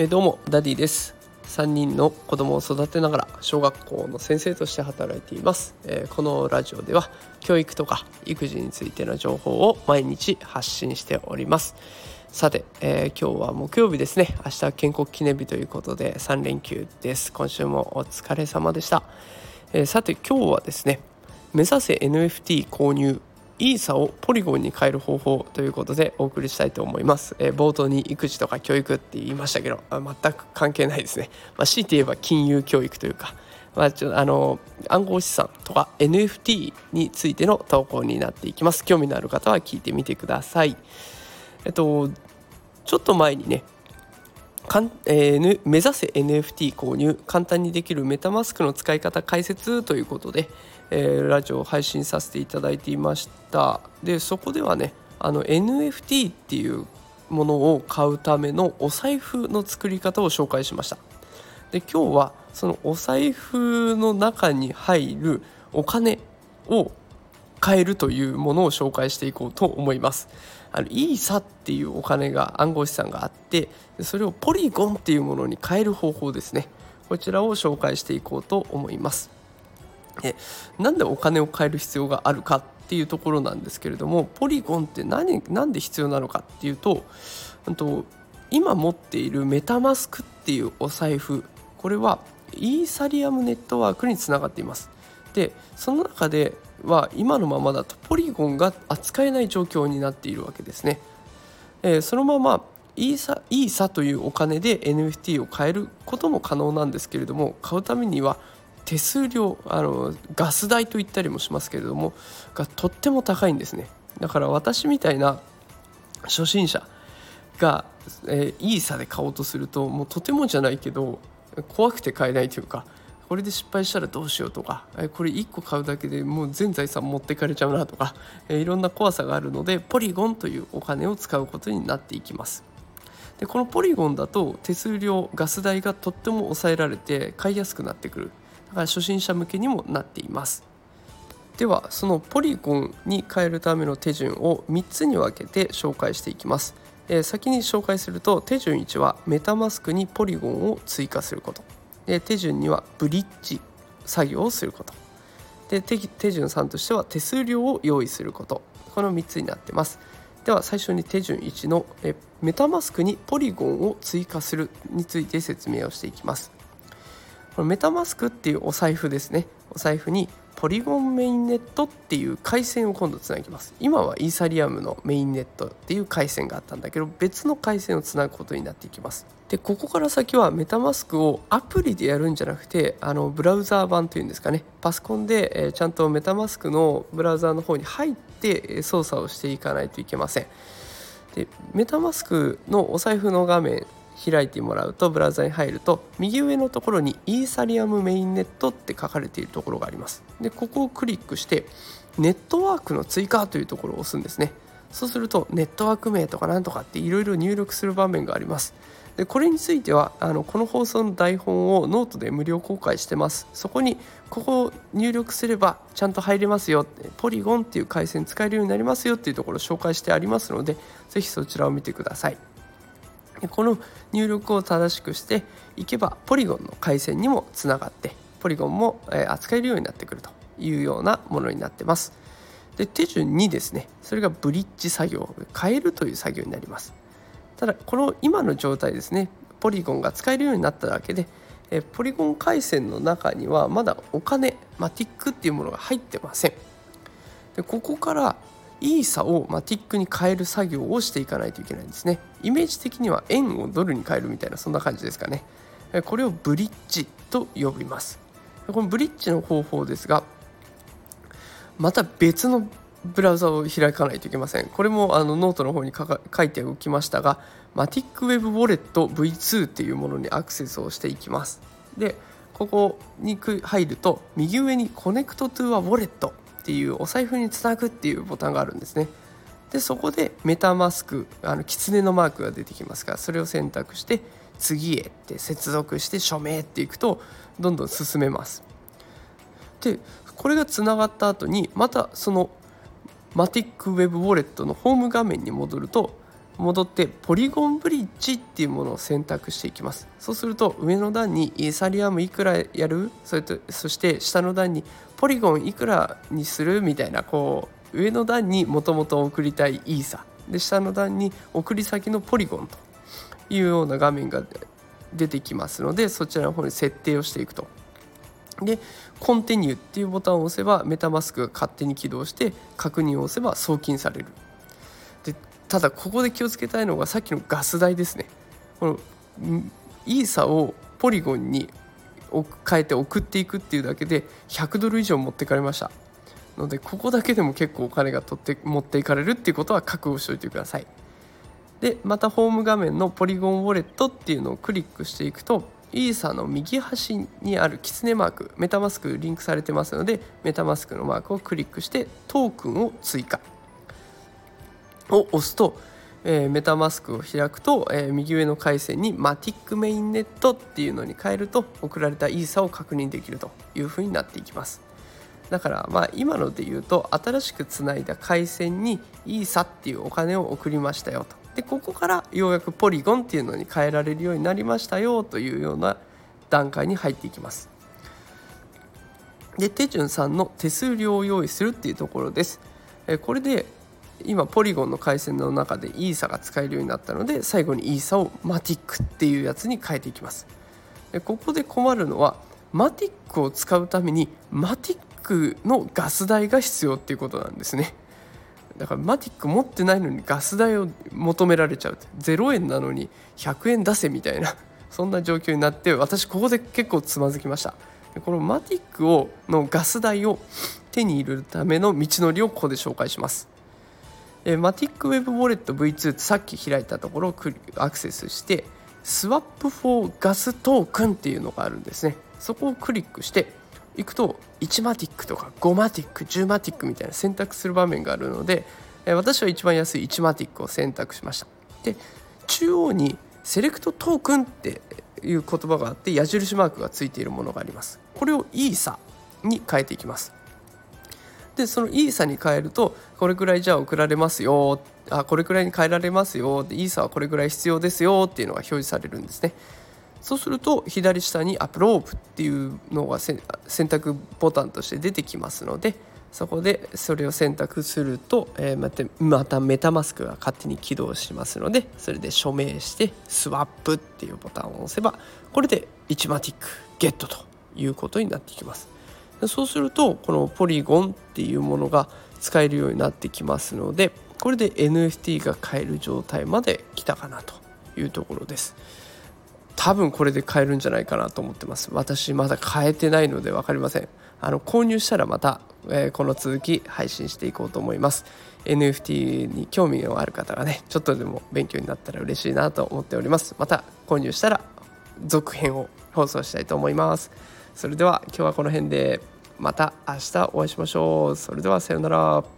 えー、どうもダディです。3人の子供を育てながら小学校の先生として働いています、えー、このラジオでは教育とか育児についての情報を毎日発信しております。さて、えー、今日は木曜日ですね。明日建国記念日ということで3連休です。今週もお疲れ様でした、えさて今日はですね目指せ NFT 購入イーサをポリゴンに変える方法ということでお送りしたいと思います、えー、冒頭に育児とか教育って言いましたけど全く関係ないですね、まあ、強いて言えば金融教育というか、まあ、ちょあの暗号資産とか NFT についての投稿になっていきます。興味のある方は聞いてみてください。えっとちょっと前にねかん、えー、目指せ NFT 購入簡単にできるメタマスクの使い方解説ということで、えー、ラジオを配信させていただいていました。でそこではねあの NFT っていうものを買うためのお財布の作り方を紹介しました。で今日はそのお財布の中に入るお金を買えるというものを紹介していこうと思います。あのイーサっていうお金が暗号資産があってそれをポリゴンっていうものに変える方法ですね。こちらを紹介していこうと思います。えなんでお金を変える必要があるかっていうところなんですけれどもポリゴンって何何で必要なのかっていうとと今持っているメタマスクっていうお財布これはイーサリアムネットワークにつながっています。でその中では今のままだとポリゴンが扱えない状況になっているわけですね。えー、そのままイーサイーサというお金で NFT を買えることも可能なんですけれども買うためには手数料あのガス代と言ったりもしますけれどもがとっても高いんですねだから私みたいな初心者が、えー、イーサで買おうとするともうとてもじゃないけど怖くて買えないというかこれで失敗したらどうしようとかこれ1個買うだけでもう全財産持ってかれちゃうなとかいろんな怖さがあるのでポリゴンというお金を使うことになっていきます。でこのポリゴンだと手数料ガス代がとっても抑えられて買いやすくなってくる。だから初心者向けにもなっています。ではそのポリゴンに変えるための手順を3つに分けて紹介していきます、え、先に紹介すると手順1はメタマスクにポリゴンを追加すること。で手順にはブリッジ作業をすること。で手順3としては手数料を用意すること。この3つになってます。では最初に手順1のえメタマスクにポリゴンを追加するについて説明をしていきます。このメタマスクっていうお財布ですね。お財布にポリゴンメインネットっていう回線を今度つなぎます。今はイーサリアムのメインネットっていう回線があったんだけど別の回線をつなぐことになっていきます。でここから先はメタマスクをアプリでやるんじゃなくてあのブラウザー版というんですかね。パソコンで、え、ちゃんとメタマスクのブラウザーの方に入って操作をしていかないといけません。でメタマスクのお財布の画面開いてもらうとブラウザに入ると右上のところにイーサリアムメインネットって書かれているところがあります。でここをクリックしてネットワークの追加というところを押すんですね。そうするとネットワーク名とかなんとかっていろいろ入力する場面があります。でこれについてはあのこの放送の台本をノートで無料公開してます。そこにここを入力すればちゃんと入れますよ。ポリゴンっていう回線使えるようになりますよっていうところを紹介してありますので是非そちらを見てください。この入力を正しくしていけばポリゴンの回線にもつながってポリゴンも扱えるようになってくるというようなものになってます。で手順2ですね。それがブリッジ作業変えるという作業になります。ただこの今の状態ですね。ポリゴンが使えるようになっただけでポリゴン回線の中にはまだお金マティックっていうものが入ってません。でここからイーサを MATIC に変える作業をしていかないといけないんですね。イメージ的には円をドルに変えるみたいなそんな感じですかね。これをブリッジと呼びます。このブリッジの方法ですがまた別のブラウザを開かないといけません。これもあのノートの方に書いておきましたがマティックウェブウォレット V2 っていうものにアクセスをしていきます。でここに入ると右上に Connect to a Wallet。っていうお財布につなぐっていうボタンがあるんですね。でそこでメタマスクあの狐のマークが出てきますからそれを選択して次へって接続して署名っていくとどんどん進めます。でこれがつながった後にまたそのマティックウェブウォレットのホーム画面に戻ると戻ってポリゴンブリッジっていうものを選択していきます。そうすると上の段にイーサリアムいくらやる？それとそして下の段にポリゴンいくらにする？みたいなこう上の段にもともと送りたいイーサ。で下の段に送り先のポリゴンというような画面が出てきますのでそちらの方に設定をしていくと。でコンティニューっていうボタンを押せばメタマスクが勝手に起動して確認を押せば送金される。ただここで気をつけたいのがさっきのガス代ですね。このイーサをポリゴンに変えて送っていくっていうだけで100ドル以上持ってかれました。のでここだけでも結構お金が取って持っていかれるっていうことは覚悟しておいてください。でまたホーム画面のポリゴンウォレットっていうのをクリックしていくとイーサの右端にあるキツネマークメタマスクリンクされてますのでメタマスクのマークをクリックしてトークンを追加。を押すと、えー、メタマスクを開くと、えー、右上の回線にマティックメインネットっていうのに変えると送られたイーサを確認できるというふうになっていきます。だからまあ今ので言うと新しくつないだ回線にイーサっていうお金を送りましたよと。でここからようやくポリゴンっていうのに変えられるようになりましたよというような段階に入っていきます。で手順3の手数料を用意するっていうところです。これで今ポリゴンの回線の中でイーサが使えるようになったので最後にイーサをマティックっていうやつに変えていきます。でここで困るのはマティックを使うためにマティックのガス代が必要っていうことなんですね。だからマティック持ってないのにガス代を求められちゃう0円なのに100円出せみたいなそんな状況になって私ここで結構つまずきました。このマティックをのガス代を手に入れるための道のりをここで紹介します。えマティックウェブウォレット V2 ってさっき開いたところをアクセスして Swap for Gas Token っていうのがあるんですね。そこをクリックしていくと1 MATIC とか5 MATIC 10 MATIC みたいな選択する場面があるのでえ私は一番安い1 MATIC を選択しました。で中央に Select Token っていう言葉があって矢印マークがついているものがあります。これをイーサに変えていきます。でそのイーサに変えるとこれくらいじゃあ送られますよあこれくらいに変えられますよでイーサはこれくらい必要ですよっていうのが表示されるんですね。そうすると左下にアプロープっていうのが選択ボタンとして出てきますのでそこでそれを選択すると、え、またまたメタマスクが勝手に起動しますのでそれで署名してスワップっていうボタンを押せばこれで1マティックゲットということになってきます。そうするとこのポリゴンっていうものが使えるようになってきますのでこれで NFT が買える状態まで来たかなというところです。多分これで買えるんじゃないかなと思ってます。私まだ買えてないので分かりません。あの購入したらまた、えー、この続き配信していこうと思います。NFT に興味のある方がねちょっとでも勉強になったら嬉しいなと思っております。また購入したら続編を放送したいと思います。それでは今日はこの辺でまた明日お会いしましょう。それではさようなら。